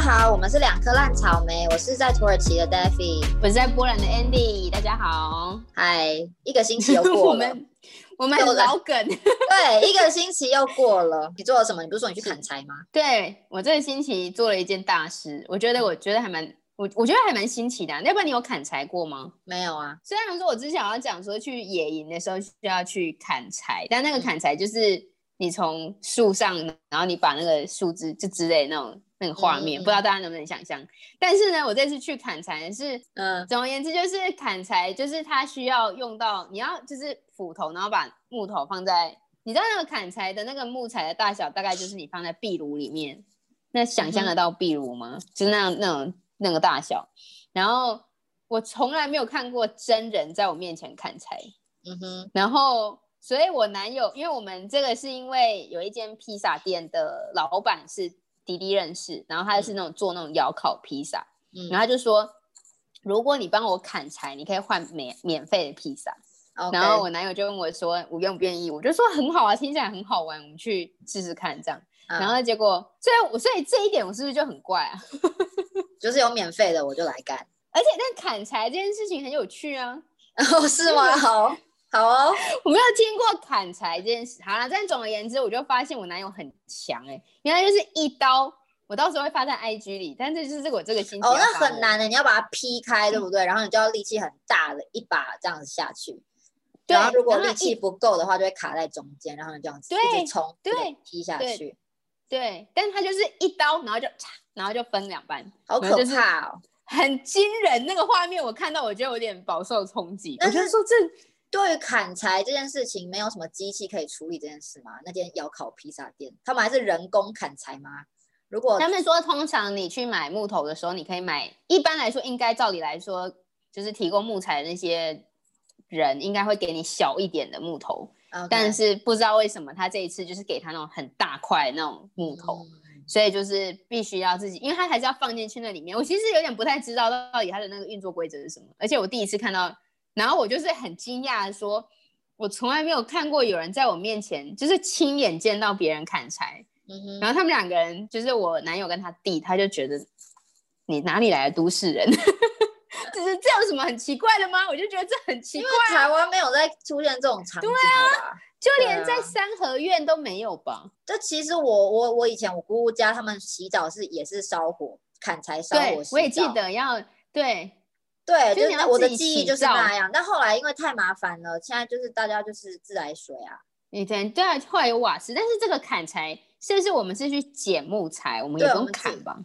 家好，我们是两颗烂草莓，我是在土耳其的 Daffy，我是在波兰的 Andy，大家好。嗨，一个星期又过了，我们我们很老梗。对，一个星期又过了，你做了什么？你不是说你去砍柴吗？对我这个星期做了一件大事，我觉得我觉得还蛮我我觉得还蛮新奇的。要不然你有砍柴过吗？没有啊。虽然说我之前要讲说去野营的时候需要去砍柴，但那个砍柴就是你从树上，然后你把那个树枝就之类那种。那个画面，不知道大家能不能想象？但是呢，我这次去砍柴是，嗯，总而言之就是砍柴，就是它需要用到你要就是斧头，然后把木头放在，你知道那个砍柴的那个木材的大小，大概就是你放在壁炉里面，那想象得到壁炉吗？就是那样那种那个大小。然后我从来没有看过真人在我面前砍柴，嗯哼。然后，所以我男友，因为我们这个是因为有一间披萨店的老板是。弟弟认识，然后他是那种做那种窑烤披萨，然后他就说，如果你帮我砍柴，你可以换免免费的披萨。然后我男友就问我说，我愿不愿意？我就说很好啊，听起来很好玩，我们去试试看这样。然后结果，所以我所以这一点我是不是就很怪啊？就是有免费的我就来干，而且但砍柴这件事情很有趣啊。哦，是吗？好。好哦，我没有听过砍柴这件事。好了，但总而言之，我就发现我男友很强哎，原来就是一刀，我到时候会发在 IG 里。但这就是我这个心情。哦，那很难的，你要把它劈开，对不对？然后你就要力气很大的一把这样子下去。然后如果力气不够的话，就会卡在中间，然后你这样子一直冲，对，劈下去。对，但是它就是一刀，然后就然后就分两半，好可怕哦，很惊人。那个画面我看到，我觉得有点饱受冲击。我觉得说这。对于砍柴这件事情，没有什么机器可以处理这件事吗？那间窑烤披萨店，他们还是人工砍柴吗？如果他们说，通常你去买木头的时候，你可以买，一般来说，应该照理来说，就是提供木材的那些人，应该会给你小一点的木头。但是不知道为什么，他这一次就是给他那种很大块那种木头，所以就是必须要自己，因为他还是要放进去那里面。我其实有点不太知道到底他的那个运作规则是什么，而且我第一次看到。然后我就是很惊讶的说，我从来没有看过有人在我面前就是亲眼见到别人砍柴。然后他们两个人就是我男友跟他弟，他就觉得你哪里来的都市人？就是这有什么很奇怪的吗？我就觉得这很奇怪。因为台湾没有在出现这种场景对啊，就连在三合院都没有吧？就其实我我我以前我姑姑家他们洗澡是也是烧火砍柴烧火我也记得要对。对，就是我的记忆就是那样。但后来因为太麻烦了，现在就是大家就是自来水啊。以前对啊，后来有瓦斯，但是这个砍柴是不是我们是去捡木材？我们也不用砍吧？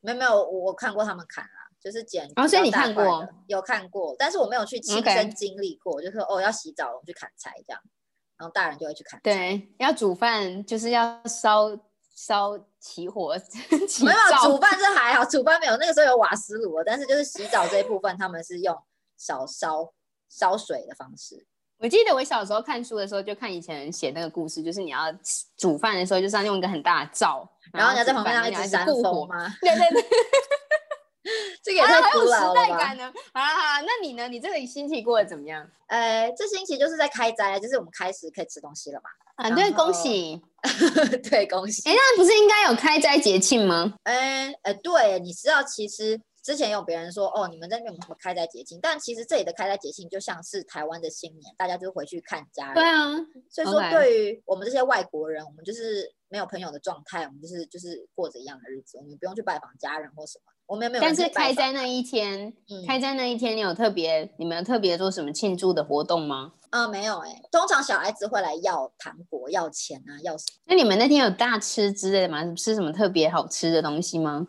没有没有，我看过他们砍啊，就是捡。哦，所以你看过？有看过，但是我没有去亲身经历过。就说哦，要洗澡，我们去砍柴这样，然后大人就会去砍。对，要煮饭就是要烧。烧起火，没有煮饭 是还好，煮饭没有那个时候有瓦斯炉，但是就是洗澡这一部分，他们是用烧烧烧水的方式。我记得我小时候看书的时候，就看以前人写那个故事，就是你要煮饭的时候，就是要用一个很大的灶，然后你要在旁边一直扇风吗？对 对对，这个也太古老了吧？好了好了，那你呢？你这个星期过得怎么样？呃，这星期就是在开斋，就是我们开始可以吃东西了嘛。啊，对，恭喜，对，恭喜。哎，那不是应该有开斋节庆吗？哎，哎，对，你知道，其实之前有别人说，哦，你们那边有什么开斋节庆？但其实这里的开斋节庆就像是台湾的新年，大家就回去看家人。对啊，所以说对于我们这些外国人，我们就是没有朋友的状态，我们就是就是过着一样的日子，我们不用去拜访家人或什么。我们没有。但是开斋那一天，开斋那一天，你有特别，你们特别做什么庆祝的活动吗？啊，没有哎，通常小孩子会来要糖果、要钱啊，要什么？那你们那天有大吃之类的吗？吃什么特别好吃的东西吗？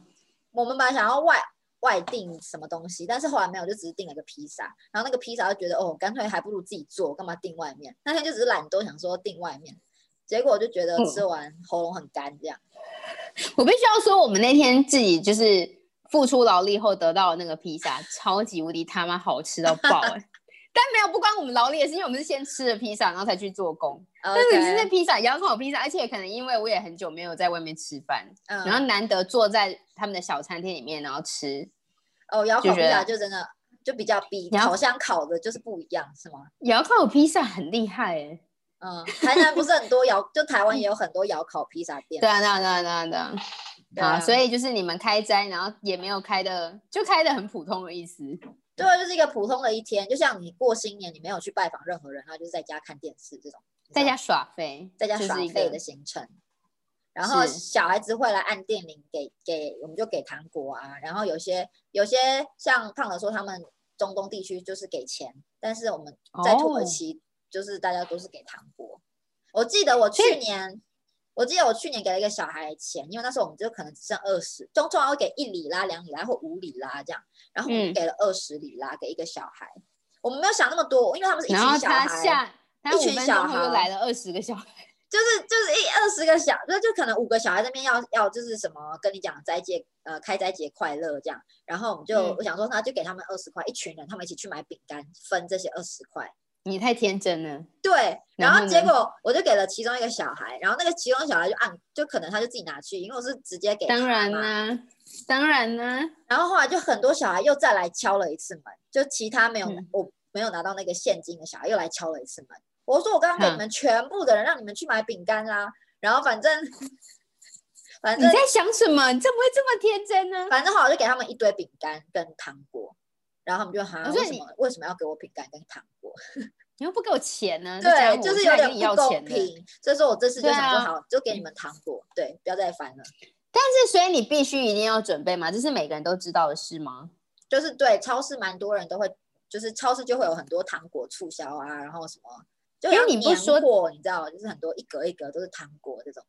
我们本来想要外外订什么东西，但是后来没有，就只是订了个披萨。然后那个披萨就觉得，哦，干脆还不如自己做，干嘛订外面？那天就只是懒惰，想说订外面，结果就觉得吃完喉咙很干，这样。我必须要说，我们那天自己就是付出劳力后得到的那个披萨，超级无敌他妈好吃到爆哎！但没有不关我们劳力，也是因为我们是先吃了披萨，然后才去做工。但是你是那披萨，窑烤披萨，而且可能因为我也很久没有在外面吃饭，然后难得坐在他们的小餐厅里面，然后吃。哦，窑烤披萨就真的就比较比烤箱烤的就是不一样，是吗？窑烤披萨很厉害哎，嗯，台南不是很多窑，就台湾也有很多窑烤披萨店。对啊，对啊，对啊，对啊，对啊。对啊好，所以就是你们开斋，然后也没有开的，就开的很普通的意思。对啊，就是一个普通的一天，就像你过新年，你没有去拜访任何人，然后就是在家看电视这种，在家耍飞，在家耍废的行程。然后小孩子会来按电铃给给，我们就给糖果啊。然后有些有些像胖的说，他们中东地区就是给钱，但是我们在土耳哦其就是大家都是给糖果。我记得我去年，我记得我去年给了一个小孩钱，因为那时候我们就可能只剩二十，通通常会给一里拉、两里拉或五里拉这样，然后我们嗯。给了二十里拉给一个小孩。我们没有想那么多，因为他们是一群小孩，下他一群小孩又来了二十个小孩，就是就是一二十个小，就就可能五个小孩这边要要就是什么跟你讲斋戒呃开斋节快乐这样，然后我们就、嗯。我想说那就给他们二十块，一群人他们一起去买饼干分这些二十块，你太天真了。对，然然后结果我就给了其中一个小孩，然后那个其中小孩就按就可能他就自己拿去，因为我是直接给当然啦、当然啦、然后后来就很多小孩又再来敲了一次门，就其他没有、嗯我没有拿到那个现金的小孩又来敲了一次门。我说我刚刚给你嗯们全部的人让你们去买饼干啦，然后反正反正你在想什么？你怎么会这么天真呢？反正后来我就给他们一堆饼干跟糖果，然后他们就哈我说你为什么为什么要给我饼干跟糖果？你又不给我钱呢？对，就是有点不公要钱。所以说我这次就想说啊好，就给你们糖果，对，不要再烦了。但是，所以你必须一定要准备嘛？这是每个人都知道的事吗？就是对超市蛮多人都会，就是超市就会有很多糖果促销啊，然后什么，就因为你不说货，你知道，就是很多一格一格都是糖果这种。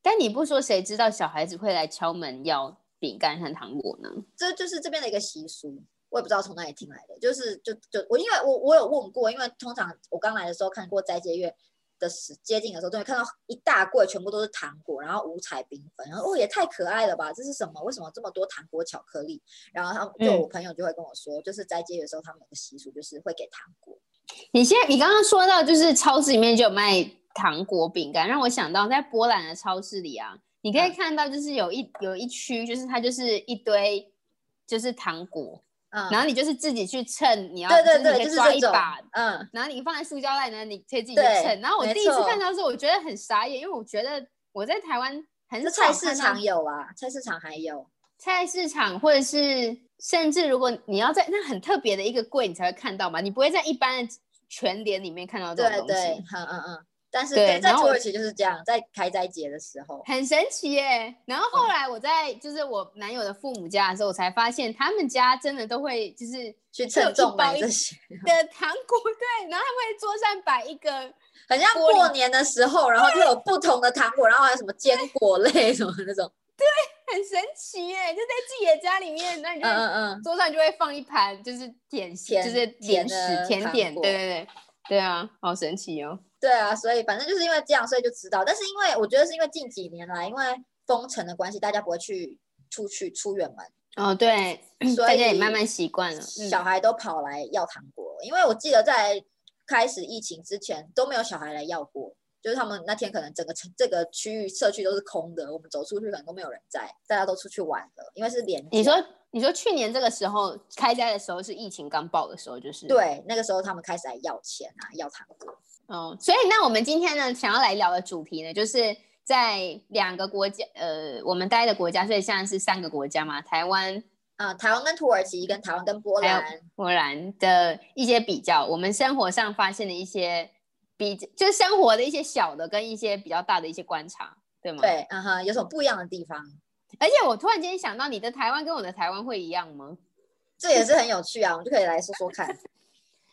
但你不说，谁知道小孩子会来敲门要饼干和糖果呢？这就是这边的一个习俗，我也不知道从哪里听来的。就是就就我因为我我有问过，因为通常我刚来的时候看过斋戒月的时接近的时候，都会看到一大柜全部都是糖果，然后五彩缤纷，然后哦也太可爱了吧，这是什么？为什么这么多糖果巧克力？然后他们就嗯我朋友就会跟我说，就是斋戒月的时候，他们有个习俗就是会给糖果。你现在你刚刚说到，就是超市里面就有卖糖果饼干，让我想到在波兰的超市里啊，你可以嗯看到就是有一有一区，就是它就是一堆就是糖果，嗯，然后你就是自己去称，你要对对对，抓一把，，嗯，然后你放在塑胶袋呢，你可以自己去对称。然后我第一次看到的时候，我觉得很傻眼，因为我觉得我在台湾很这少菜市场有啊，菜市场还有，菜市场，或者是甚至如果你要在那很特别的一个柜，你才会看到嘛，你不会在一般的全联里面看到这种东对对西，，嗯嗯嗯。但是在然后土耳其就是这样，在开斋节的时候，很神奇耶。然后后来我在就是我男友的父母家的时候，我才发现他们家真的都会就是去称重买这些，的糖果，对，然后他们会桌上摆一个 很像过年的时候，然后就有不同的糖果，然后还有什么坚果类什么那种，对很神奇耶，就在自己的家里面，那你就嗯嗯嗯，桌上就会放一盘就是点心，就是甜食甜点，果对对对对啊，好神奇哦。对啊，所以反正就是因为这样，所以就知道。但是因为我觉得是因为近几年来，因为封城的关系，大家不会去出去出远门，哦，对，所大家也慢慢习惯了。嗯小孩都跑来要糖果。因为我记得在开始疫情之前都没有小孩来要过，就是他们那天可能整个城这个区域社区都是空的，我们走出去可能都没有人在，大家都出去玩了，因为是连你说，你说去年这个时候开斋的时候是疫情刚爆的时候，就是。对，那个时候他们开始来要钱啊，要糖果。哦，所以那我们今天呢，想要来聊的主题呢，就是在两个国家，呃，我们待的国家，所以现在是三个国家嘛，台湾、啊、台湾跟土耳其，跟台湾跟波兰，波兰的一些比较，我们生活上发现的一些比，就是生活的一些小的跟一些比较大的一些观察，对吗？。对，嗯哼，有什么不一样的地方？而且我突然间想到，你的台湾跟我的台湾会一样吗？这也是很有趣啊，我们就可以来说说看。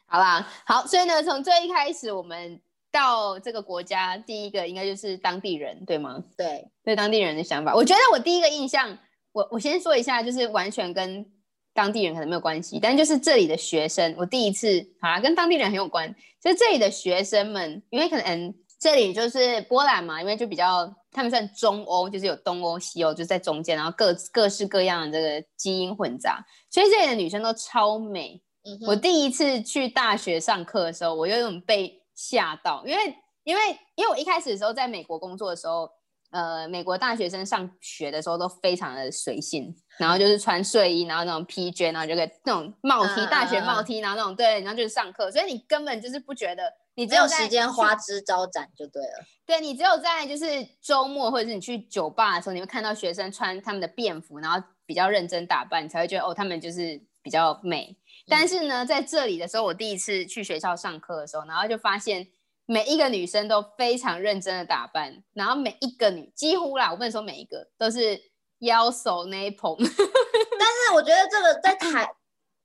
好啦，好，所以呢，从最一开始，我们到这个国家，第一个应该就是当地人，对吗？对，对当地人的想法，我觉得我第一个印象，我我先说一下，就是完全跟当地人可能没有关系，但就是这里的学生，我第一次好啦，跟当地人很有关，就是这里的学生们，因为可能这里就是波兰嘛，因为就比较他们算中欧，就是有东欧、西欧，就是在中间，然后各各式各样的这个基因混杂，所以这里的女生都超美，嗯，我第一次去大学上课的时候，我有种被吓到，因为因为因为我一开始的时候在美国工作的时候，呃，美国大学生上学的时候都非常的随性，然后就是穿睡衣，然后那种 PJ，然后就个那种帽 T，、大学嗯帽 T，然后那种对，然后就是上课，所以你根本就是不觉得你只有时间花枝招展就对了。对你只有在就是周末或者是你去酒吧的时候，你会看到学生穿他们的便服，然后比较认真打扮，你才会觉得哦，他们就是比较美。但是呢，在这里的时候，我第一次去学校上课的时候，然后就发现每一个女生都非常认真的打扮，然后每一个女几乎啦，我不能说每一个都是腰手那一捧，但是我觉得这个在台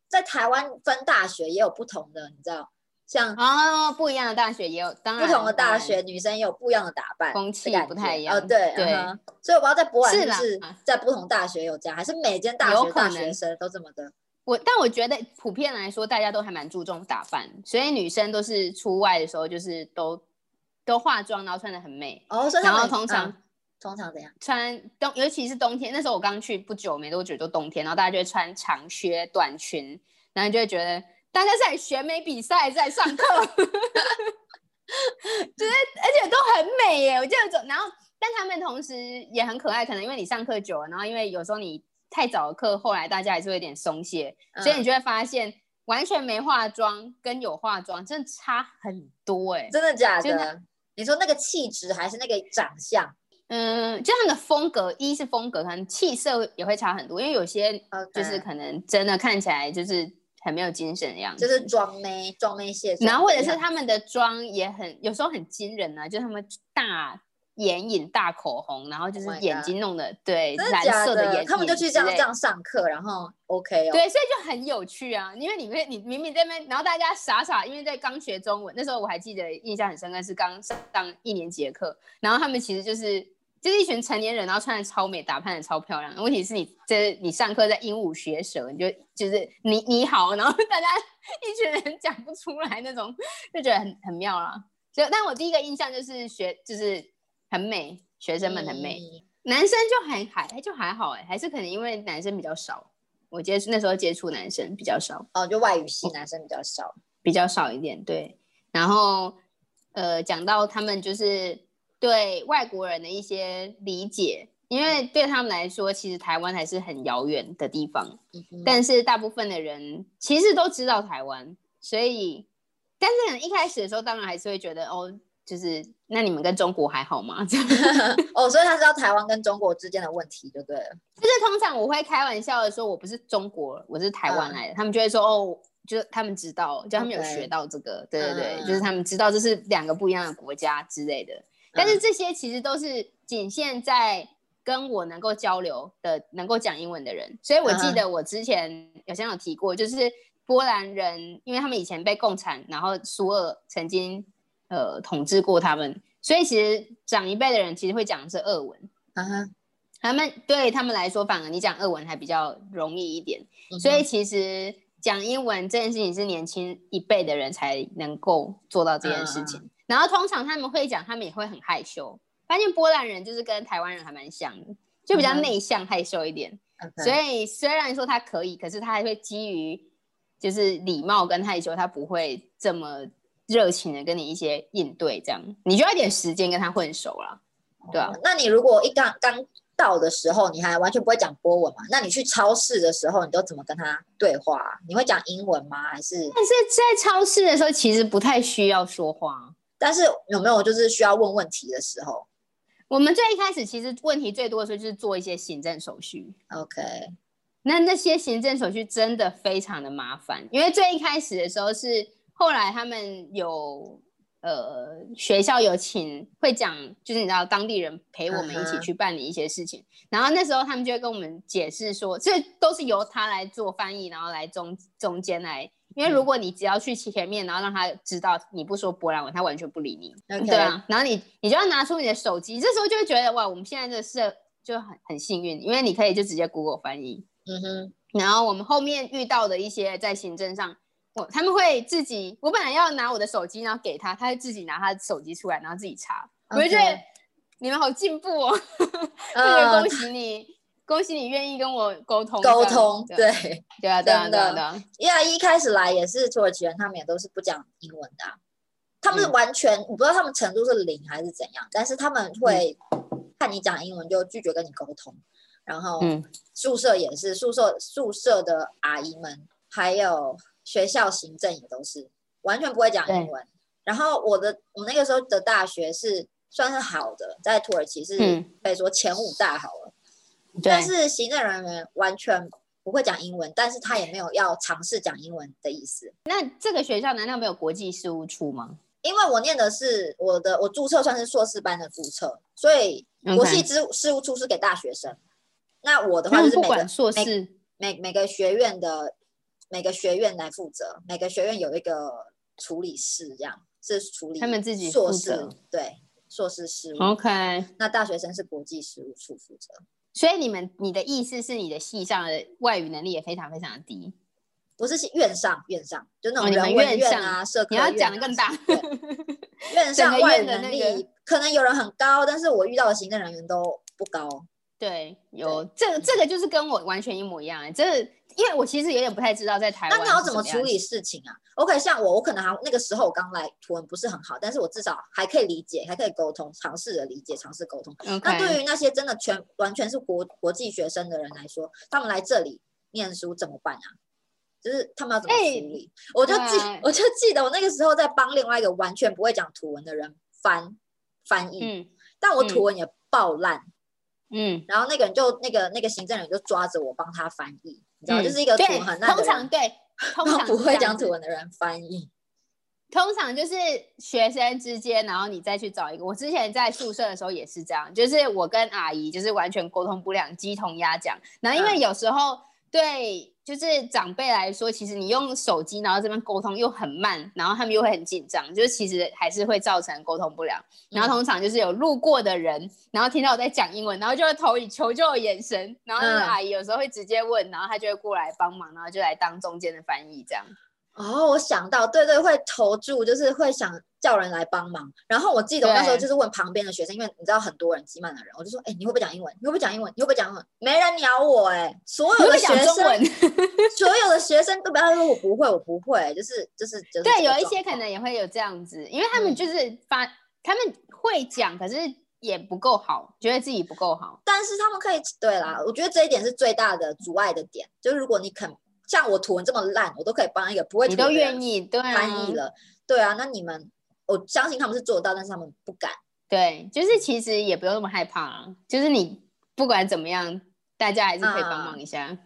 在台湾分大学也有不同的，你知道，像哦，不一样的大学也有，当然不同的大学女生也有不一样的打扮，风气不太一样觉哦，对对嗯所以我不知道在博览是不是在不同大学有这样，还是每间大学大学生都这么的？我但我觉得普遍来说，大家都还蛮注重打扮，所以女生都是出外的时候就是都都化妆，然后穿的很美，哦，所以他然后通常、嗯通常怎样？穿冬，尤其是冬天，那时候我刚去不久，没多久就冬天，然后大家就会穿长靴、短裙，然后就会觉得大家是在选美比赛，在上课，就是而且都很美耶，我就有种，然后但他们同时也很可爱，可能因为你上课久了，然后因为有时候你太早的课，后来大家还是会有点松懈，所以你嗯就会发现完全没化妆跟有化妆真的差很多哎。真的假真的？你说那个气质还是那个长相嗯，就他们的风格，一是风格，可能气色也会差很多，因为有些就是可能真的看起来就是很没有精神的样子，就是装妹，装妹卸妆然后或者是他们的妆也很有时候很惊人啊，就是他们大眼影、大口红，然后就是 Oh 眼睛弄的对蓝色的眼影，他们就去这样这。样上课，然后 OK 哦。对，所以就很有趣啊，因为你会，你明明在那边，然后大家傻傻，因为在刚学中文，那时候我还记得印象很深刻，是刚上一年级的课，然后他们其实就是就是一群成年人，然后穿的超美，打扮的超漂亮。问题是你这你上课在鹦鹉学舌，你就就是你你好，然后大家 一群人讲不出来那种，就觉得很很妙啦。所以，但我第一个印象就是学就是很美，学生们很美。嗯男生就还还就还好哎、还是可能因为男生比较少，我接触那时候接触男生比较少，哦，就外语系男生比较少。比较少一点，对。然后呃，讲到他们就是对外国人的一些理解，因为对他们来说，其实台湾还是很遥远的地方，嗯但是大部分的人其实都知道台湾，所以，但是一开始的时候，当然还是会觉得哦，就是那你们跟中国还好吗？这样 哦，所以他知道台湾跟中国之间的问题就对了。就是通常我会开玩笑的说，我不是中国，我是台湾嗯来的，他们就会说哦，就是他们知道，就他们有学到这个，对对对，嗯就是他们知道这是两个不一样的国家之类的。但是这些其实都是仅限在跟我能够交流的、能够讲英文的人。所以我记嗯得我之前有先有提过，就是波兰人，因为他们以前被共产，然后苏俄曾经呃统治过他们，所以其实长一辈的人其实会讲的是俄文。嗯哼，他们对他们来说，反而你讲俄文还比较容易一点。所以其实讲英文这件事情是年轻一辈的人才能够做到这件事情。然后通常他们会讲，他们也会很害羞。发现波兰人就是跟台湾人还蛮像的，就比较内向害羞一点。所以虽然说他可以，可是他还会基于就是礼貌跟害羞，他不会这么热情的跟你一些应对，这样你就要一点时间跟他混熟了。对啊哦那你如果一刚刚到的时候，你还完全不会讲波文嘛？那你去超市的时候，你都怎么跟他对话啊？你会讲英文吗？还是？但是在超市的时候，其实不太需要说话。但是有没有就是需要问问题的时候我们最一开始其实问题最多的时候就是做一些行政手续，？OK，那那些行政手续真的非常的麻烦，因为最一开始的时候是后来他们有呃学校有请会讲，就是你知道当地人陪我们一起去办理一些事情，然后那时候他们就会跟我们解释说，这都是由他来做翻译，然后来中中间来。因为如果你只要去前面，然后让他知道你不说波兰文，他完全不理你。对啊，然后你你就要拿出你的手机，这时候就会觉得哇，我们现在这个是就很很幸运，因为你可以就直接 Google 翻译。嗯哼，然后我们后面遇到的一些在行政上，我他们会自己，我本来要拿我的手机，然后给他，他会自己拿他的手机出来，然后自己查。我就觉得你们好进步哦，就觉呃恭，喜你，恭喜你愿意跟我沟通沟。通，对对，对啊对啊对啊对啊，因为一开始来也是土耳其人，他们也都是不讲英文的啊、他们是嗯。完全、我不知道他们程度是零还是怎样，但是他们会看你讲英文就拒绝跟你沟通，然后嗯。宿舍也是宿舍宿舍的阿姨们，还有学校行政也都是完全不会讲英文，然后我的我那个时候的大学是算是好的，在土耳其是嗯可以说前五大好了，对但，是行政人员完全不会讲英文，但是他也没有要尝试讲英文的意思。那这个学校难道没有国际事务处吗？因为我念的是我的，我注册算是硕士班的注册，所以国际事事务处是给大学生。那我的他话就是每个硕每士，每每个学院的每个学院来负责，每个学院有一个处理室，这样是处理他们自己硕士对硕士事务。OK。那大学生是国际事务处负责，所以你们你的意思是你的系上的外语能力也非常非常的低，不是院上院上，就那哦你们种人文院上院啊、社科你要讲的更大。院上外语能力个可能有人很高，但是我遇到的行政人员都不高。对，有这个这个就是跟我完全一模一样、欸。这因为我其实有点不太知道在台湾那你要怎么处理事情啊？OK，像我，我可能还那个时候我刚来，图文不是很好，但是我至少还可以理解，还可以沟通，尝试着理解，尝试沟通。那对于那些真的全完全是国国际学生的人来说，他们来这里念书怎么办啊？就是他们要怎么哎处理？我就记对，我就记得我那个时候在帮另外一个完全不会讲图文的人翻翻译，嗯但我嗯图文也爆烂，嗯，然后那个人就那个那个行政人就抓着我帮他翻译，你知道，嗯就是一个通常，对，通常 不会讲土文的人翻译。通常就是学生之间，然后你再去找一个。我之前在宿舍的时候也是这样，就是我跟阿姨就是完全沟通不良，鸡同鸭讲。然后因为嗯有时候对就是长辈来说，其实你用手机然后这边沟通又很慢，然后他们又会很紧张，就是其实还是会造成沟通不良。然后通常就是有路过的人，然后听到我在讲英文，然后就会投以求救的眼神，然后那个嗯阿姨有时候会直接问，然后她就会过来帮忙，然后就来当中间的翻译这样。哦，我想到，对对，会投注，就是会想叫人来帮忙。然后我记得我那时候就是问旁边的学生，因为你知道很多人挤满了人，我就说，哎，你会不会讲英文？你会不会讲英文？你会不会讲英文？没人鸟我，哎，所有的学生，所有的学生都不要说我不会，我不会，就是就是就是对，有一些可能也会有这样子，因为他们嗯就是发，他们会讲，可是也不够好，觉得自己不够好。但是他们可以，对啦，我觉得这一点是最大的阻碍的点，就是如果你肯像我图文这么烂，我都可以帮一个不会你都愿意，对啊，翻译了，对啊，那你们我相信他们是做得到，但是他们不敢。对，就是其实也不用那么害怕啊，就是你不管怎么样，大家还是可以帮忙一下。嗯，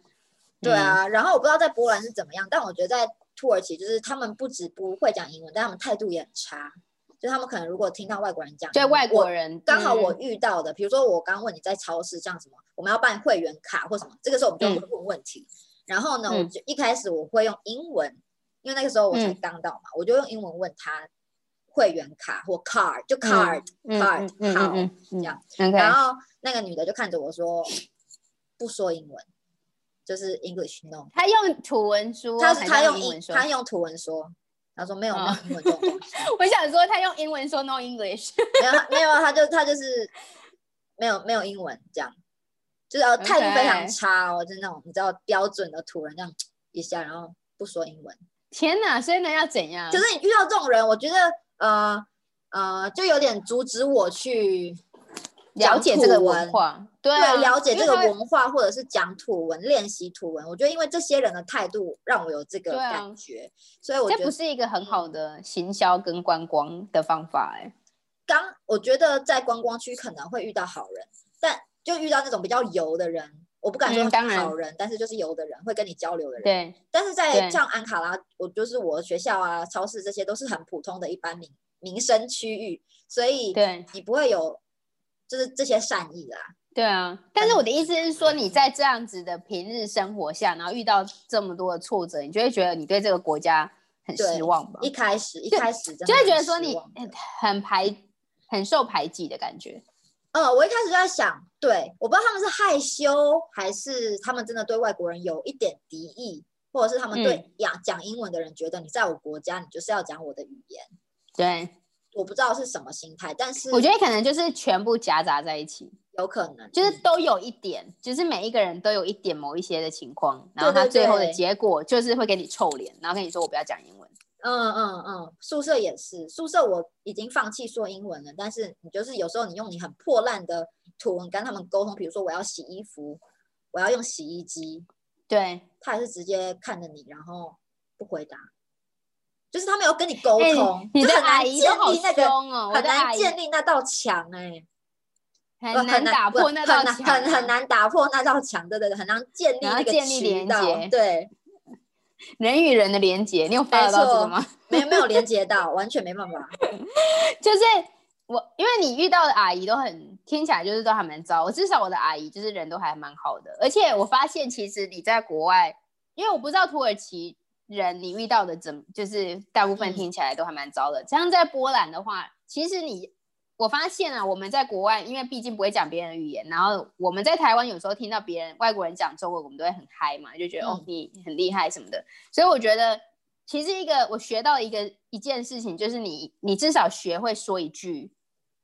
对啊，然后我不知道在波兰是怎么样，但我觉得在土耳其就是他们不止不会讲英文，但他们态度也很差。就他们可能如果听到外国人讲对外国人刚好我嗯遇到的，比如说我刚问你在超市像什么，我们要办会员卡或什么，这个时候我们就会问问题。然后呢，我嗯就一开始我会用英文，因为那个时候我才嗯刚到嘛，我就用英文问他会员卡或 card，就 card、嗯 card 嗯好、嗯嗯这样。然后那个女的就看着我说，不说英文，就是 English no。她用图文说，她是还他用英文说？他用图文说，他说没有没有哦英文这种东西，我想说他用英文说 no English，没有没有，他就他就是没有没有英文这样，就是呃态度非常差哦，就那种你知道标准的土人这样一下，然后不说英文。天哪！所以呢要怎样？就是你遇到这种人，我觉得呃呃就有点阻止我去了解这个文化，对啊，对，了解这个文化，或者是讲土文、练习土文。我觉得，因为这些人的态度让我有这个感觉，所以我觉得这不是一个很好的行销跟观光的方法哎、刚我觉得在观光区可能会遇到好人，但就遇到那种比较油的人，我不敢说嗯当然好人，但是就是油的人会跟你交流的人。对，但是在像安卡拉，我就是我学校啊、超市这些都是很普通的一般民民生区域，所以对你不会有就是这些善意啦。对啊，但是我的意思是说，你在这样子的平日生活下，然后遇到这么多的挫折，你就会觉得你对这个国家很失望吧？一开始一开始就会觉得说你很排、很受排挤的感觉。呃，我一开始就在想，对，我不知道他们是害羞，还是他们真的对外国人有一点敌意，或者是他们嗯对讲讲英文的人觉得你在我国家，你就是要讲我的语言。对，我不知道是什么心态，但是我觉得可能就是全部夹杂在一起，有可能就是嗯都有一点，就是每一个人都有一点某一些的情况，然后他最后的结果就是会给你臭脸，然后跟你说我不要讲英文。嗯嗯嗯，宿舍也是，宿舍我已经放弃说英文了，但是你就是有时候你用你很破烂的图文跟他们沟通，比如说我要洗衣服，我要用洗衣机，对，他还是直接看着你，然后不回答。就是他没有跟你沟哎通，你很难建阿姨都好立那个凶哦，我很难建立那道墙哎、不很难打破那道墙啊，很很难打破那道墙，对对对，很难建立那个渠道对，人与人的连接，你有没 follow 到这个错吗？没有没有连接到，完全没办法。就是我，因为你遇到的阿姨都很听起来就是都还蛮糟，我至少我的阿姨就是人都还蛮好的，而且我发现其实你在国外，因为我不知道土耳其人你遇到的怎，就是大部分嗯听起来都还蛮糟的。像在波兰的话，其实你我发现啊，我们在国外，因为毕竟不会讲别人的语言，然后我们在台湾有时候听到别人外国人讲中文，我们都会很嗨嘛，就觉得、哦嗯。你很厉害什么的。所以我觉得，其实一个我学到一个一件事情，就是你你至少学会说一句，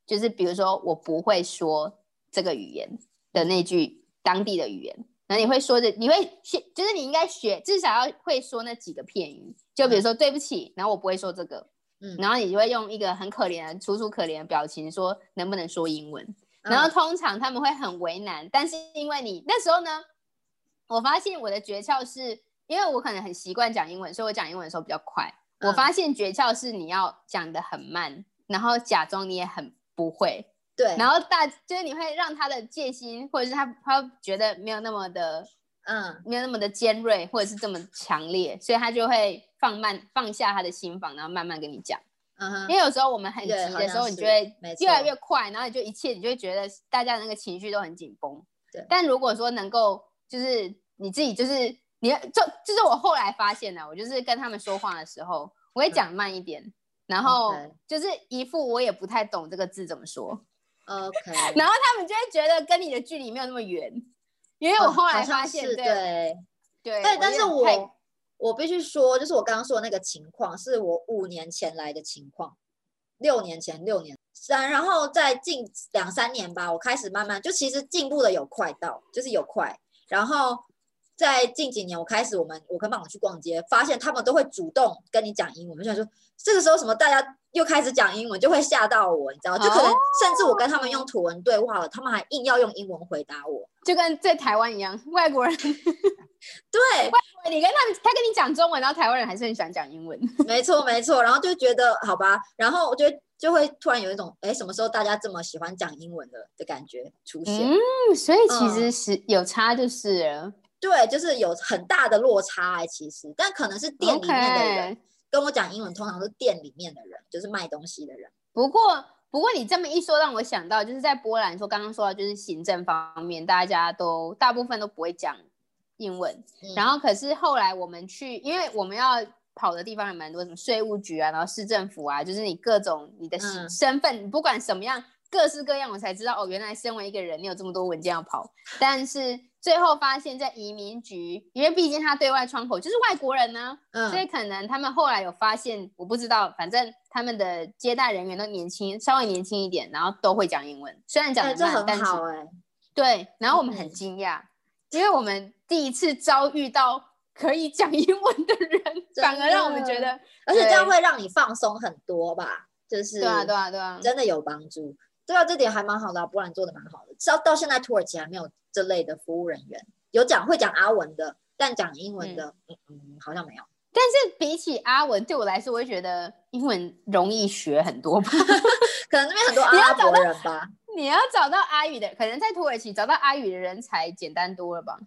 就是比如说我不会说这个语言的那句当地的语言，然后你会说的，你会学，就是你应该学，至少要会说那几个片语，就比如说对不起，然后我不会说这个，嗯。然后你就会用一个很可怜、楚楚可怜的表情说能不能说英文，然后嗯。通常他们会很为难，但是因为你那时候呢，我发现我的诀窍是，因为我可能很习惯讲英文，所以我讲英文的时候比较快。我嗯。发现诀窍是你要讲的很慢，然后假装你也很不会，对，然后大就是你会让他的戒心，或者是他他觉得没有那么的嗯没有那么的尖锐，或者是这么强烈，所以他就会放慢放下他的心房，然后慢慢跟你讲。嗯哼因为有时候我们很急的时候，你就会越来越快，然后你就一切你就会觉得大家的那个情绪都很紧绷。对但如果说能够就是你自己就是你就就是我后来发现的，我就是跟他们说话的时候，我会讲慢一点，然后就是一副我也不太懂这个字怎么说，OK，然后他们就会觉得跟你的距离没有那么远。因为我后来发现，对对对对，但是我我必须说，就是我刚刚说的那个情况，是我五年前来的情况，六年前六年，三然后在近两三年吧，我开始慢慢就其实进步的有快到，就是有快，然后在近几年我开始我们我跟爸爸去逛街，发现他们都会主动跟你讲英文，我就想说这个时候什么大家又开始讲英文，就会吓到我，你知道，就可能哦甚至我跟他们用土文对话了，他们还硬要用英文回答我，就跟在台湾一样，外国人 对。你跟他们他跟你讲中文，然后台湾人还是很喜欢讲英文。没错没错，然后就觉得好吧，然后我觉得就会突然有一种，哎，什么时候大家这么喜欢讲英文的的感觉出现？嗯，所以其嗯实是有差就是了。对，就是有很大的落差哎、其实，但可能是店里面的人跟我讲英文，通常是店里面的人，就是卖东西的人。不过，不过你这么一说，让我想到，就是在波兰说刚刚说到，就是行政方面，大家都大部分都不会讲英文。嗯然后，可是后来我们去，因为我们要跑的地方也蛮多，什么税务局啊，然后市政府啊，就是你各种你的嗯身份，你不管什么样，各式各样，我才知道哦，原来身为一个人，你有这么多文件要跑。但是最后发现，在移民局，因为毕竟他对外窗口就是外国人呢、所以嗯，可能他们后来有发现，我不知道，反正他们的接待人员都年轻，稍微年轻一点，然后都会讲英文，虽然讲的，慢，但是哎、对。然后我们很嗯惊讶，因为我们第一次遭遇到可以讲英文的人，真反而让我们觉得，而且这样会让你放松很多吧？就是对啊，对啊，对啊，真的有帮助。对啊，这点还蛮好的、啊，波兰做的蛮好的。到到现在土耳其还没有这类的服务人员，有讲会讲阿文的，但讲英文的，嗯嗯，好像没有。但是比起阿文，对我来说，我会觉得英文容易学很多吧。可能那边很多阿拉伯人吧。你要找到阿语的，可能在土耳其找到阿语的人才简单多了吧。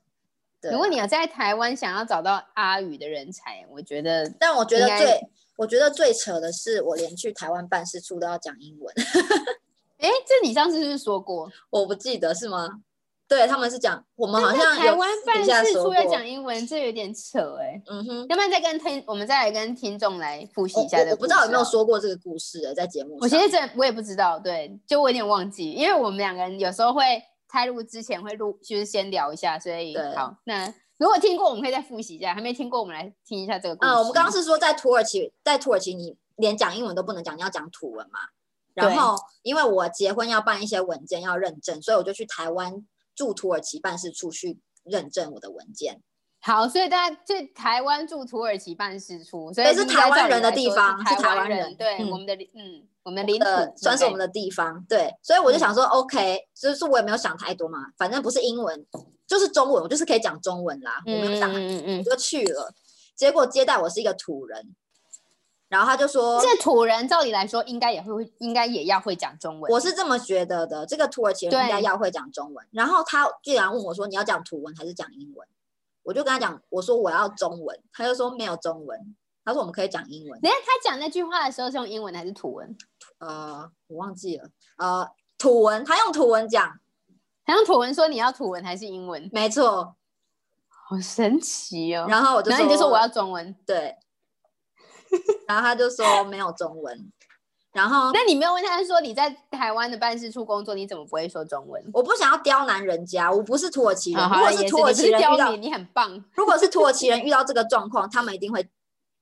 对啊如果你要在台湾想要找到阿语的人才，我觉得但我觉得最，我觉得最扯的是，我连去台湾办事处都要讲英文，哎，这你上次是不是说过？我不记得是吗？对他们是讲，我们好像有台湾办事处要讲英文，这有点扯哎、嗯哼，要不然再跟听，我们再来跟听众来复习一下这个我我不知道有没有说过这个故事、欸，在节目上。我其实这我也不知道，对，就我有点忘记，因为我们两个人有时候会开录之前会录，就是先聊一下，所以对好，那如果听过，我们可以再复习一下；还没听过，我们来听一下这个故事。啊、我们刚刚是说在土耳其，在土耳其你连讲英文都不能讲，你要讲土文嘛。然对后因为我结婚要办一些文件要认证，所以我就去台湾驻土耳其办事处去认证我的文件。好，所以大家这台湾驻土耳其办事处，所以对是台湾人的地方是是台湾人人，对、嗯我们的嗯，我们的领土呃，算是我们的的地方，对，所以我就嗯想说、o k 就是我也没有想太多嘛，反正不是英文就是中文，我就是可以讲中文啦，我没有想，嗯嗯嗯我就去了。结果接待我是一个土人，然后他就说，这土人照理来说应该也会，应该也要会讲中文。我是这么觉得的，这个土耳其人应该要会讲中文。然后他居然问我说，你要讲土文还是讲英文？我就跟他讲，我说我要中文，他就说没有中文，他说我们可以讲英文。等下他讲那句话的时候是用英文还是土文？呃，我忘记了，呃，土文，他用土文讲，他用土文说你要土文还是英文？没错。好神奇哦！然后我就然后你就说我要中文，对，然后他就说没有中文，然后那你没有问他说你在台湾的办事处工作，你怎么不会说中文？我不想要刁难人家，我不是土耳其人。啊，如果是土耳其人遇到，民，你很棒。如果是土耳其人 遇到这个状况，他们一定会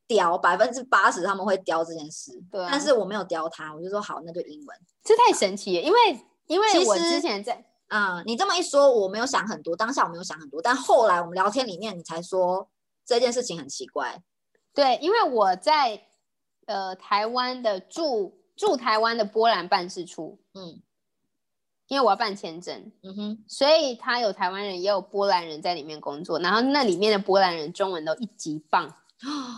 刁，百分之八十他们会刁这件事。对啊但是我没有刁他，我就说好，那就英文。这太神奇了，因为因为我其实之前在嗯，你这么一说，我没有想很多，当下我没有想很多，但后来我们聊天里面，你才说这件事情很奇怪。对，因为我在呃台湾的驻驻台湾的波兰办事处，嗯因为我要办签证，嗯哼，所以他有台湾人也有波兰人在里面工作，然后那里面的波兰人中文都一级棒，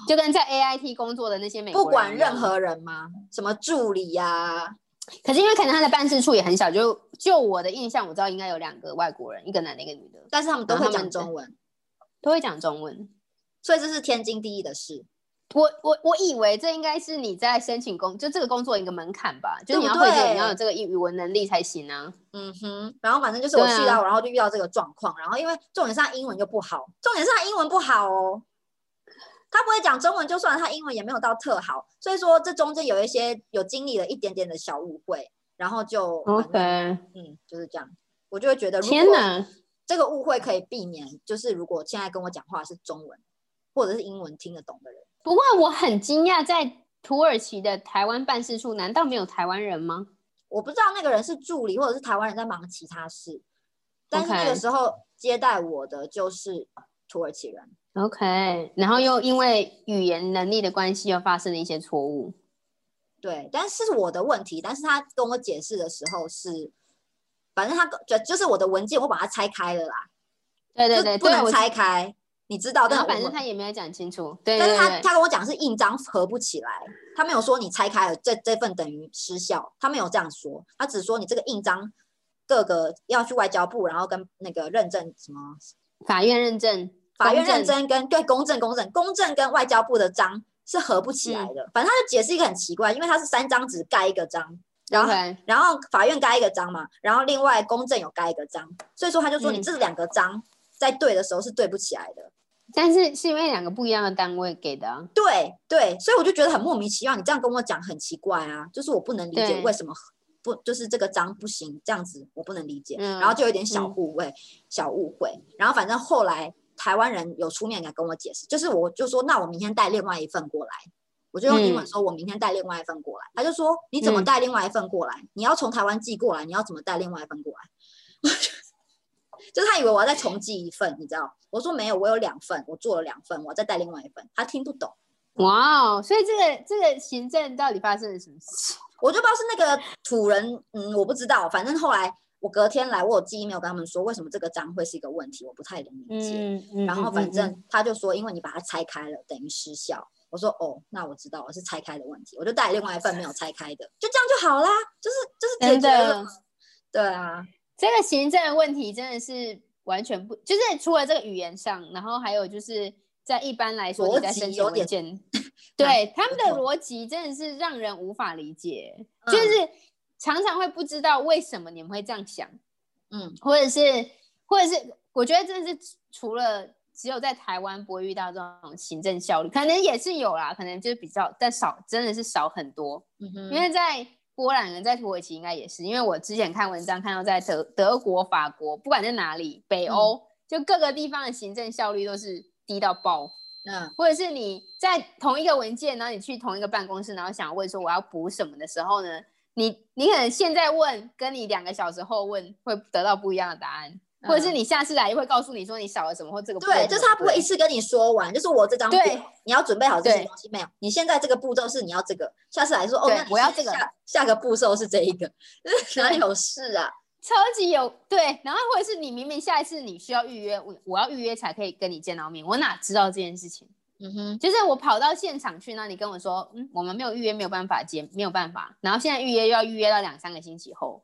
就跟在 AIT 工作的那些美国不管人一样任，何人吗？什么助理呀、可是因为可能他的办事处也很小，就就我的印象，我知道应该有两个外国人，一个男的，一个女的，但是他们都会讲中文，都会讲中文。所以这是天经地义的事。我我我以为这应该是你在申请工，就这个工作一个门槛吧，就是你要会这个，对你要有这个语文能力才行啊。嗯哼，然后反正就是我去到，然后就遇到这个状况，然后因为重点是他英文就不好，重点是他英文不好哦，他不会讲中文，就算了他英文也没有到特好，所以说这中间有一些有经历了一点点的小误会，然后就 OK，嗯就是这样，我就会觉得如果天哪，这个误会可以避免，就是如果现在跟我讲话是中文或者是英文听得懂的人，不过我很惊讶，在土耳其的台湾办事处，难道没有台湾人吗？我不知道那个人是助理或者是台湾人在忙其他事，但是那个时候接待我的就是土耳其人。OK，然后又因为语言能力的关系，又发生了一些错误。对，但是我的问题，但是他跟我解释的时候是，反正他就就是我的文件我把它拆开了啦，对对对，不能拆开，你知道，然后反正他也没有讲清楚。对但是他他跟我讲是印章合不起来，他没有说你拆开了这这份等于失效，他没有这样说，他只说你这个印章各个要去外交部，然后跟那个认证什么法院认证，法院认证跟对公证公证公证跟外交部的章是合不起来嗯的，反正他就解释一个很奇怪，因为他是三张纸盖一个章，然后然后法院盖一个章嘛，然后另外公证有盖一个章，所以说他就说你嗯这两个章在对的时候是对不起来的。但是是因为两个不一样的单位给的啊。对对，所以我就觉得很莫名其妙，你这样跟我讲很奇怪啊，就是我不能理解为什么不就是这个章不行，这样子我不能理解，嗯然后就有点小嗯误会、小误会，然后反正后来台湾人有出面来跟我解释，就是我就说那我明天带另外一份过来。我就用英文嗯说，我明天带另外一份过来。他就说：“你怎么嗯带另外一份过来？你要从台湾寄过来，你要怎么带另外一份过来？” 就是他以为我要再重寄一份，你知道？我说没有，我有两份，我做了两份，我要再带另外一份。他听不懂，哇哦，所以这个这个行政到底发生了什么事情？我就不知道是那个土人，嗯，我不知道。反正后来我隔天来，我有寄 email 跟他们说，为什么这个章会是一个问题，我不太能理解。嗯嗯然后反正他就说，因为你把它拆开了，等于失效。我说哦，那我知道了，是拆开的问题，我就带另外一份没有拆开的，就这样就好啦，就是就是解真决了的。对啊，这个行政的问题真的是完全不，就是除了这个语言上，然后还有就是在一般来说逻你在申请辑有点文件，对他们的逻辑真的是让人无法理解，嗯。就是常常会不知道为什么你们会这样想，嗯，或者是或者是我觉得真的是除了只有在台湾不会遇到这种行政效率，可能也是有啦，可能就是比较但少，真的是少很多。嗯哼，因为在波兰人在土耳其应该也是，因为我之前看文章看到在德德国、法国，不管在哪里，北欧、就各个地方的行政效率都是低到爆，嗯。或者是你在同一个文件，然后你去同一个办公室，然后想问说我要补什么的时候呢，你你可能现在问，跟你两个小时后问会得到不一样的答案，或者是嗯你下次来又会告诉你说你少了什么或这个步骤对，就是他不会一次跟你说完，就是我这张对表，你要准备好这些东西没有？你现在这个步骤是你要这个，下次来说哦，那我要这个下个步骤是这一个，哪里有事啊？超级有对，然后或者是你明明下一次你需要预约，我我要预约才可以跟你见到面，我哪知道这件事情？嗯哼，就是我跑到现场去，那你跟我说，嗯，我们没有预约，没有办法接，没有办法。然后现在预约又要预约到两三个星期后，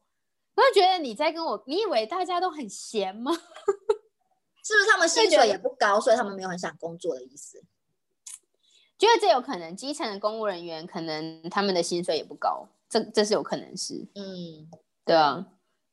我就觉得你在跟我，你以为大家都很闲吗？是不是他们薪水也不高，所以他们没有很想工作的意思？觉得这有可能，基层的公务人员可能他们的薪水也不高，这这是有可能是，嗯，对啊，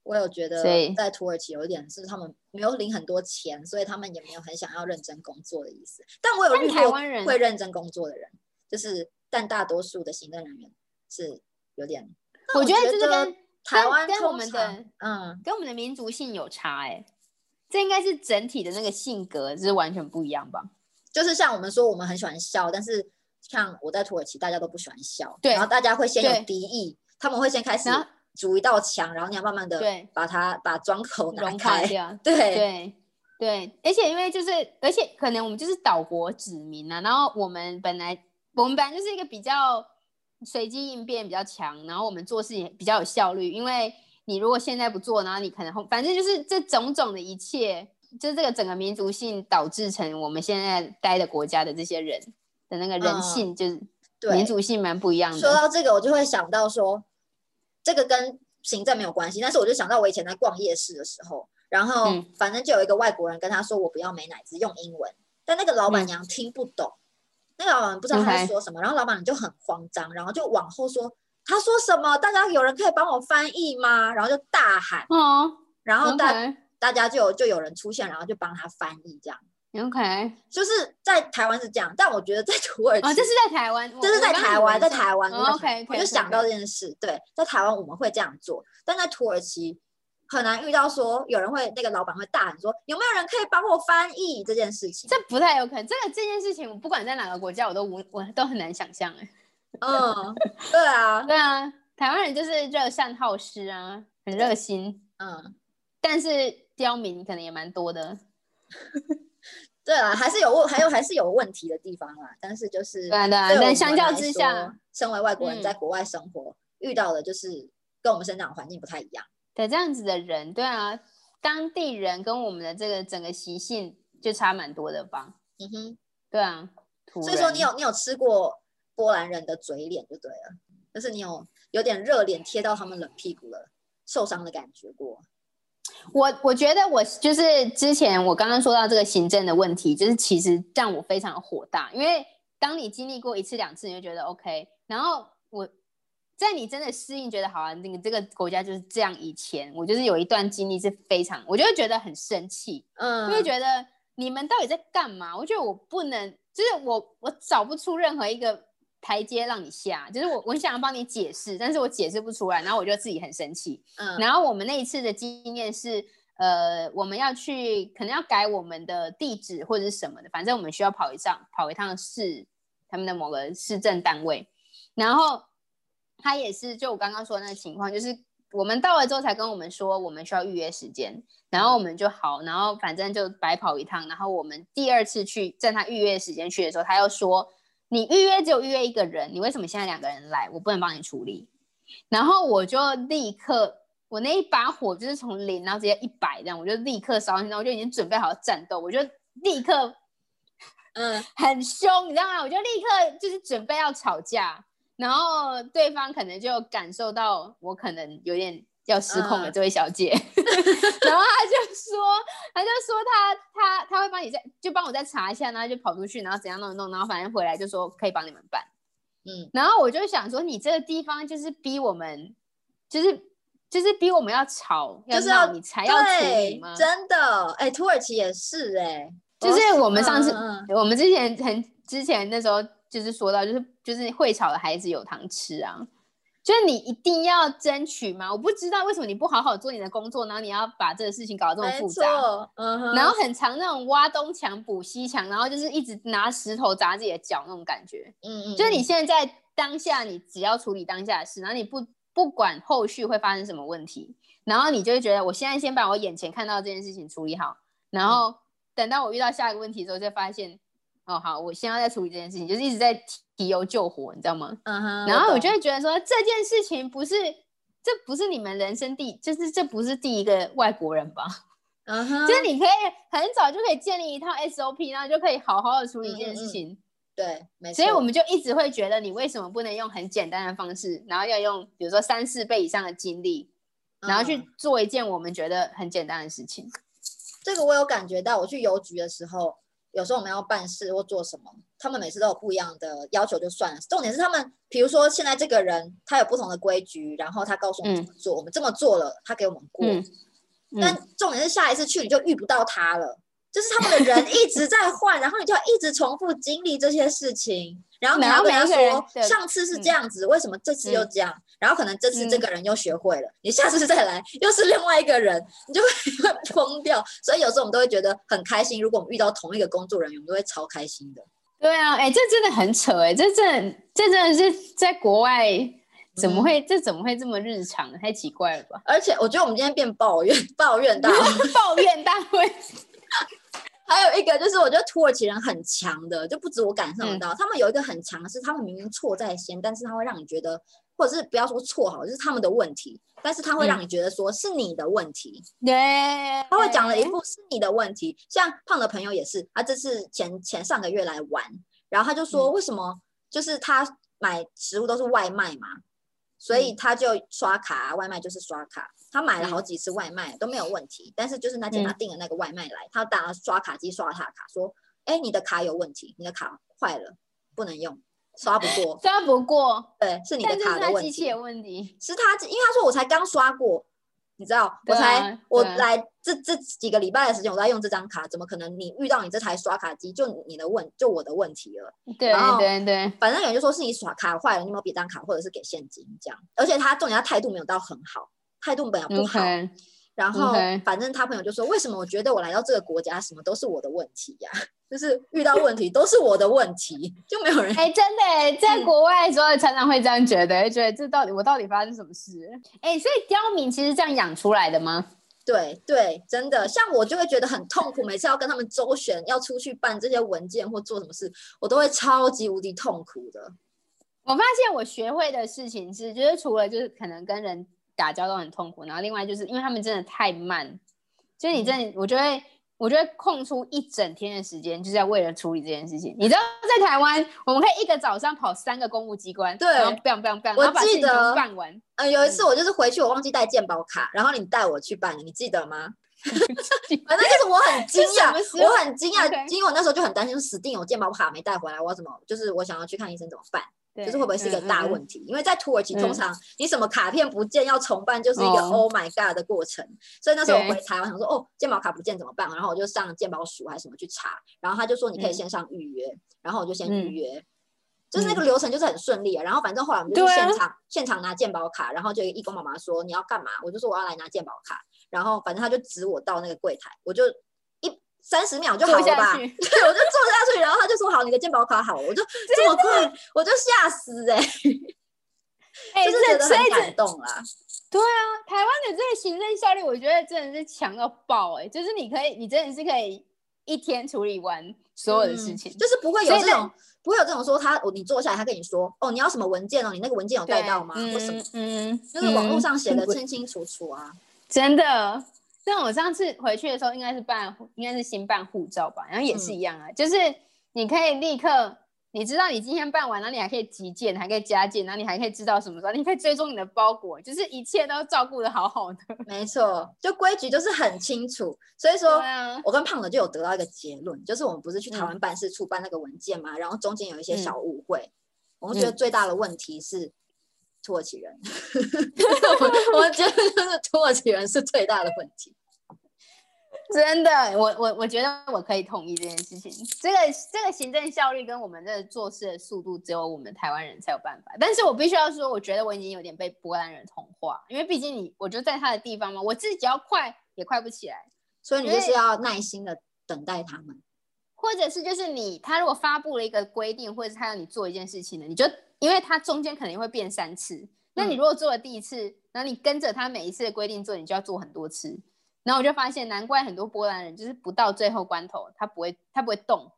我有觉得在土耳其有一点是他们没有领很多钱，所以他们也没有很想要认真工作的意思。但我有但遇过台湾人会认真工作的人，就是但大多数的行政人员是有点。但我觉得这是跟台湾跟我们的嗯跟我们的民族性有差哎、这应该是整体的那个性格是完全不一样吧？就是像我们说，我们很喜欢笑，但是像我在土耳其，大家都不喜欢笑，对然后大家会先对有敌意，他们会先开始筑一道墙，然后你要慢慢的对把它把庄口拿融化开，掉。对，对对，而且因为就是，而且可能我们就是岛国子民啊，然后我们本来我们本来就是一个比较随机应变比较强，然后我们做事也比较有效率，因为你如果现在不做，然后你可能后反正就是这种种的一切，就是这个整个民族性导致成我们现在待的国家的这些人的那个人嗯性，就是对。民族性蛮不一样的。说到这个，我就会想到说，这个跟行政没有关系，但是我就想到我以前在逛夜市的时候，然后嗯。反正就有一个外国人跟他说我不要美乃滋，用英文，但那个老板嗯。娘听不懂，那个老板不知道他在说什么，然后老板娘就很慌张，然后就往后说他说什么，大家有人可以帮我翻译吗？然后就大喊，哦然后大、大家就就有人出现，然后就帮他翻译，这样。OK，就是在台湾是这样，但我觉得在土耳其，哦，这是在台湾，这是在台湾，在台湾，OK，我就想到这件事。对，在台湾我们会这样做，但在土耳其很难遇到说有人会那个老板会大喊说有没有人可以帮我翻译这件事情。这不太有可能。这个这件事情，我不管在哪个国家，我都无我都很难想象哎。嗯，对啊，对啊，台湾人就是热善好施啊，很热心，嗯，但是刁民可能也蛮多的。对啊，还是有问，还有还是有问题的地方啦。但是就是对啊但相较之下，身为外国人嗯在国外生活，遇到的就是跟我们生长环境不太一样。对这样子的人，对啊，当地人跟我们的这个整个习性就差蛮多的吧？嗯哼，对啊，所以说你有你有吃过波兰人的嘴脸就对了，就是你有有点热脸贴到他们冷屁股了，受伤的感觉过。我我觉得我就是之前我刚刚说到这个行政的问题，就是其实让我非常火大，因为当你经历过一次两次，你就觉得 OK，然后我在你真的适应，觉得好啊，那个这个国家就是这样。以前我就是有一段经历是非常，我就会觉得很生气，嗯，就会觉得你们到底在干嘛？我觉得我不能，就是我我找不出任何一个台阶让你下，就是我我很想要帮你解释，但是我解释不出来，然后我就自己很生气。嗯然后我们那一次的经验是，呃，我们要去可能要改我们的地址或者是什么的，反正我们需要跑一趟跑一趟市他们的某个市政单位，然后他也是就我刚刚说的那个情况，就是我们到了之后才跟我们说我们需要预约时间，然后我们就好，然后反正就白跑一趟，然后我们第二次去在他预约时间去的时候，他又说你预约只有预约一个人，你为什么现在两个人来，我不能帮你处理？然后我就立刻，我那一把火就是从零，然后直接一百这样，我就立刻烧，然后我就已经准备好战斗，我就立刻嗯很凶，你知道吗？我就立刻就是准备要吵架，然后对方可能就感受到我可能有点要失控了，嗯。这位小姐，然后他就说，他就说他他他会帮你再就帮我再查一下，然后就跑出去，然后怎样弄一弄，然后反正回来就说可以帮你们办。嗯。然后我就想说，你这个地方就是逼我们，就是就是逼我们要吵，就是要闹你才要处理对吗？真的，哎，土耳其也是哎，就是我们上次，嗯嗯。我们之前很之前那时候就是说到，就是就是会吵的孩子有糖吃啊，就是你一定要争取嘛。我不知道为什么你不好好做你的工作，然后你要把这个事情搞得这么复杂。然后很长那种挖东墙补西墙，然后就是一直拿石头砸自己的脚那种感觉。嗯嗯，就是你嗯现在在当下，你只要处理当下的事，然后你不不管后续会发生什么问题，然后你就会觉得我现在先把我眼前看到这件事情处理好，然后等到我遇到下一个问题的时候，再发现哦好，我现在在处理这件事情，就是一直在提提油救火，你知道吗？嗯哼，然后我就会觉得说这件事情不是。这不是你们人生第，就是这不是第一个外国人吧？嗯哼，就是你可以很早就可以建立一套 SOP，然后就可以好好的处理这件事情，对，没错。所以我们就一直会觉得，你为什么不能用很简单的方式，然后要用比如说三四倍以上的精力，然后去嗯做一件我们觉得很简单的事情？这个我有感觉到，我去邮局的时候，有时候我们要办事或做什么，他们每次都有不一样的要求，就算了。重点是他们，比如说现在这个人他有不同的规矩，然后他告诉我们怎么做，我们这么做了，他给我们过。嗯，但嗯重点是下一次去你就遇不到他了，就是他们的人一直在换，然后你就要一直重复经历这些事情，然后你还要跟他说上次是这样子，为什么这次又这样？然后可能这次这嗯个人又学会了，你下次再来又是另外一个人，你就会 会疯掉。所以有时候我们都会觉得很开心，如果我们遇到同一个工作人员，我们都会超开心的。对啊，哎、这真的很扯哎、这真这真的是在国外怎么嗯会、这怎么会这么日常？太奇怪了吧？而且我觉得我们今天变抱怨 抱怨大会。抱怨大会，还有一个就是，我觉得土耳其人很强的，就不止我感受得嗯。到，他们有一个很强的是，他们明明错在先，但是他会让你觉得，或者是不要说错好，就是他们的问题，但是他会嗯。让你觉得说是你的问题，对，他会讲了一副是你的问题。像胖的朋友也是，他这次前前上个月来玩，然后他就说嗯。为什么就是他买食物都是外卖嘛，所嗯。以他就刷卡，外卖就是刷卡。他买了好几次外卖都没有问题，但是就是那天他嗯订的那个外卖来，他打刷卡机刷了他的卡，说：“哎，你的卡有问题，你的卡坏了，不能用，刷不过。刷不过，对，是你的卡的问题。他机器有问题。是他，因为他说我才刚刷过，你知道，我才我来这这几个礼拜的时间，我都在用这张卡，怎么可能你遇到你这台刷卡机就你的问就我的问题了？对对对，反正有人就说是你刷卡坏了，你有没有别张卡或者是给现金这样？而且他重点他态度没有到很好，态度本来不好。然后反正他朋友就说，为什么我觉得我来到这个国家什么都是我的问题呀、就是遇到问题都是我的问题，就没有人哎、真的欸，在嗯国外的时候常常会这样觉得，会觉得这到底我到底发生什么事？哎、所以刁民其实这样养出来的吗？对对，真的，像我就会觉得很痛苦，每次要跟他们周旋，要出去办这些文件或做什么事，我都会超级无敌痛苦的。我发现我学会的事情是，就是除了就是可能跟人打交道很痛苦，然后另外就是因为他们真的太慢，就是你真的，我觉得我就会空出一整天的时间，就是要为了处理这件事情。你知道，在台湾我们可以一个早上跑三个公务机关，对然后 bang bang bang，我记得办完。嗯，有一次我就是回去，我忘记带健保卡，然后你带我去办的，你记得吗？反正就是我很惊讶我很惊讶因为我那时候就很担心，死定我健保卡没带回来，我要怎么？就是我想要去看医生怎么办？对就是会不会是一个大问题？因为在土耳其，通嗯常你什么卡片不见要重办，就是一个哦。Oh my God 的过程。所以那时候我回台湾，想说哦，健保卡不见怎么办？然后我就上健保署还是什么去查，然后他就说你可以嗯。线上预约，然后我就先嗯。预约。就是那个流程就是很顺利啊，然后反正后来我们就对啊。是现场、现场拿健保卡，然后就义工妈妈说你要干嘛，我就说我要来拿健保卡，然后反正他就指我到那个柜台，我就一三十秒就好了吧，对，我就坐下去，然后他就说好，你的健保卡好了，我就这么快，我就吓死 哎、哎、就是觉得很感动啦。对啊，台湾的这个行政效率，我觉得真的是强到爆哎、就是你可以，你真的是可以一天处理完所有的事情，嗯就是不会有这种不会有这种说他你坐下来，他跟你说哦，你要什么文件哦，你那个文件有带到吗？什么，嗯，嗯就是网络上写的嗯清清楚楚啊。真的。像我上次回去的时候，应该是办，应该是新办护照吧，然后也是嗯一样啊，就是你可以立刻，你知道你今天办完，然后你还可以急件，还可以加件，然后你还可以知道什么时候，你可以追踪你的包裹，就是一切都照顾的好好的。没错，就规矩就是很清楚，所以说啊，我跟胖子就有得到一个结论，就是我们不是去台嗯湾办事处办那个文件嘛，然后中间有一些嗯小误会，我们觉得嗯最大的问题是土耳其人，我我们觉得就是土耳其人是最大的问题。真的，我我我觉得我可以同意这件事情。这个这个行政效率跟我们这做事的速度，只有我们台湾人才有办法。但是我必须要说，我觉得我已经有点被波兰人同化，因为毕竟你，我就在他的地方嘛，我自己要快也快不起来，所以你就是要耐心的等待他们。或者是就是你，他如果发布了一个规定，或者是他要你做一件事情呢，你就因为他中间可能会变三次，那你嗯如果做了第一次，然后你跟着他每一次的规定做，你就要做很多次。然后我就发现，难怪很多波兰人就是不到最后关头，他不会他不会动，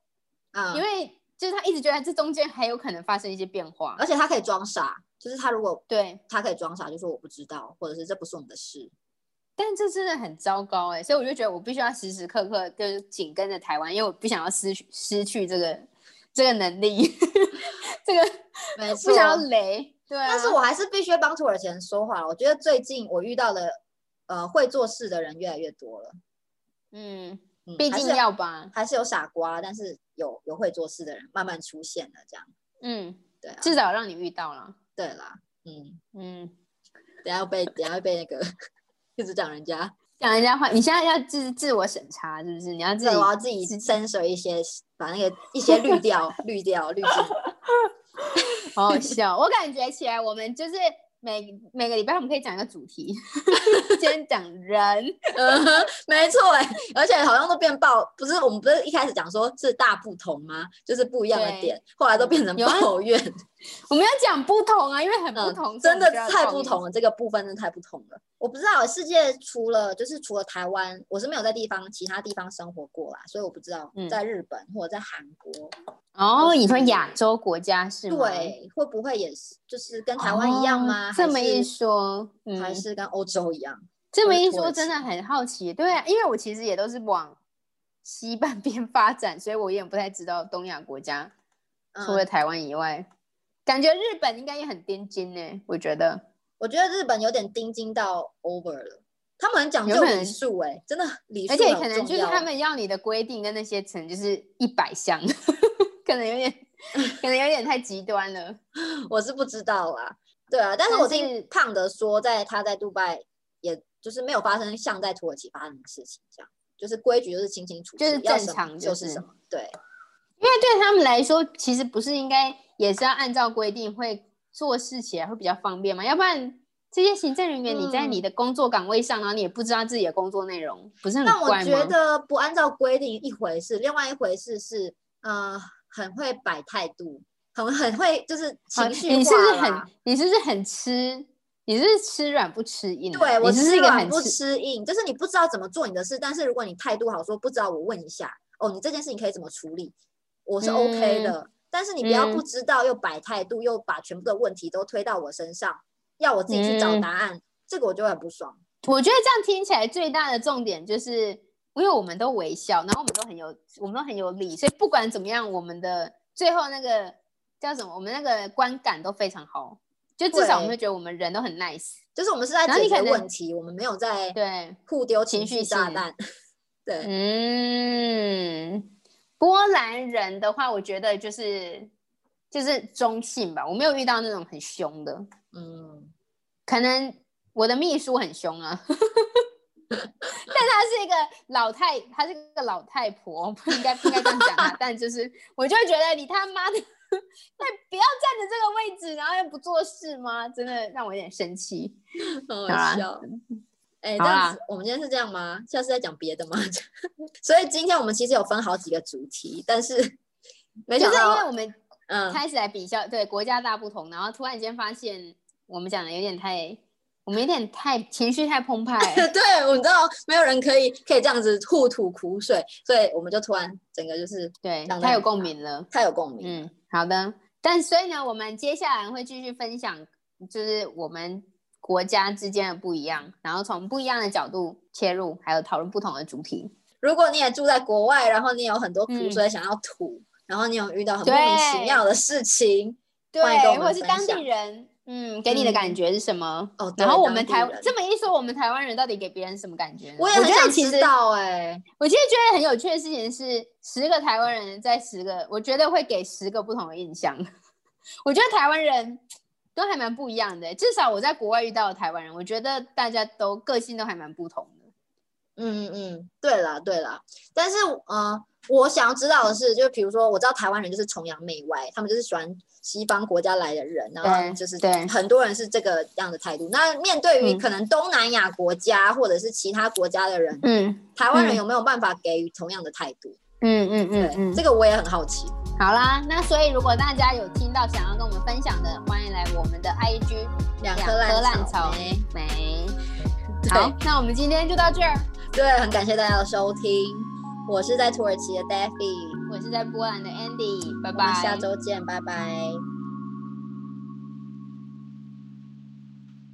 嗯，因为就是他一直觉得这中间还有可能发生一些变化而。且他可以装傻，就是他如果对，他可以装傻，就说我不知道，或者是这不是我们的事。但这真的很糟糕哎、所以我就觉得我必须要时时刻刻就是紧跟着台湾，因为我不想要失去失去这个这个能力，这个 不。想要雷，对啊。但是我还是必须帮土耳其人说话。我觉得最近我遇到的呃会做事的人越来越多了。嗯，嗯，毕竟要吧，还是有傻瓜，但是有有会做事的人慢慢出现了，这样。嗯，对啊，至少让你遇到了，对啦，嗯，嗯。等下要被等下会被那个 一直讲人家，讲人家话，你现在要自自我审查，是不是？你要自己对，我要自己 censor 一些，把那个一些滤掉，滤掉，滤掉。好好笑。我感觉起来，我们就是每每个礼拜我们可以讲一个主题，今天讲人，嗯哼，没错哎，而且好像都变爆，不是我们不是一开始讲说是大不同吗？就是不一样的对点，后来都变成抱怨，我们要讲不同啊，因为很不嗯同，真的太不同。了，这个部分真的太不同了。我不知道世界除了就是除了台湾，我是没有在地方其他地方生活过啦，所以我不知道嗯在日本或者在韩国，哦，你说亚洲国家是吗？对，会不会也是就是跟台湾一样吗？哦这么一说，嗯，还是跟欧洲一样？这么一说，真的很好奇。对啊，因为我其实也都是往西 半边发展，所以我有点不太知道东亚国家除了嗯，台湾以外，感觉日本应该也很颠尖呢。我觉得。我觉得日本有点盯紧到 over 了，他们很讲究礼数哎、真的礼数而且可能就是他们要你的规定跟那些可能就是一百项，可能有点 可能有点太极端了。我是不知道啊，对啊，但是我听是胖的说，在他在杜拜，也就是没有发生像在土耳其发生的事情这样，就是规矩就是清清楚楚，就是正常就是。就是什么，对，因为对他们来说，其实不是应该也是要按照规定会做事起来会比较方便嘛？要不然这些行政人员你在嗯你的工作岗位上，然后你也不知道自己的工作内容，不是很但我？觉得不按照规定一回事，另外一回事是，呃，很会摆态度，很很会就是情绪你是不是很你是不是很吃？你是吃软不吃硬啊、对我是一个吃软不吃吃硬，就是你不知道怎么做你的事，但是如果你态度好，说不知道我问一下，哦，你这件事情可以怎么处理，我是 OK 的。但是你不要不嗯知道又摆态度，又把全部的问题都推到我身上，要我自己去找嗯答案，这个我就很不爽。我觉得这样听起来最大的重点就是，因为我们都微笑，然后我们都很有，我们都很有理，所以不管怎么样，我们的最后那个叫什么，我们那个观感都非常好，就至少我们会觉得我们人都很 nice。就是我们是在解决问题，我们没有在对，互丢情绪炸弹。对，嗯，波兰人的话，我觉得就是就是中性吧，我没有遇到那种很凶的，嗯，可能我的秘书很凶啊，但她是一个老太，她是个老太婆，不应该不应该这样讲啊，但就是我就会觉得你他妈的，那不要站着这个位置，然后又不做事吗？真的让我有点生气。好笑。哎、好啦这样子，我们今天是这样吗？下次再讲别的吗？所以今天我们其实有分好几个主题，但是 没就是因为，我们嗯，开始来比较，对国家大不同，然后突然间发现我们讲的有点太，我们有点太情绪太澎湃。对，我们知道没有人可以可以这样子互吐苦水，所以我们就突然整个就是对，太有共鸣了。太有共鸣。嗯，好的。但所以呢，我们接下来会继续分享，就是我们国家之间的不一样，然后从不一样的角度切入，还有讨论不同的主题。如果你也住在国外，然后你有很多苦嗯水想要吐，然后你有遇到很莫名其妙的事情，对或者是当地人，嗯，给你的感觉是什么？哦然后我们台这么一说，我们台湾人到底给别人什么感觉呢？我也很想知道哎、我其实觉得很有趣的事情是，十个台湾人在十个，我觉得会给十个不同的印象。我觉得台湾人都还蛮不一样的，至少我在国外遇到的台湾人，我觉得大家都个性都还蛮不同的。嗯嗯嗯，对啦对啦，但是呃，我想要知道的是，就比如说，我知道台湾人就是崇洋媚外，他们就是喜欢西方国家来的人，然后就是对很多人是这个样的态度。那面对于嗯可能东南亚国家或者是其他国家的人，嗯台湾人嗯有没有办法给予同样的态度？嗯嗯，嗯嗯，这个我也很好奇。好啦，那所以如果大家有听到想要跟我们分享的，欢迎来我们的 IG 两颗颗烂烂草莓。好，那我们今天就到这儿。对，很感谢大家的收听，我是在土耳其的 Daffy，我是在波兰的 Andy，拜拜。下周见，拜拜。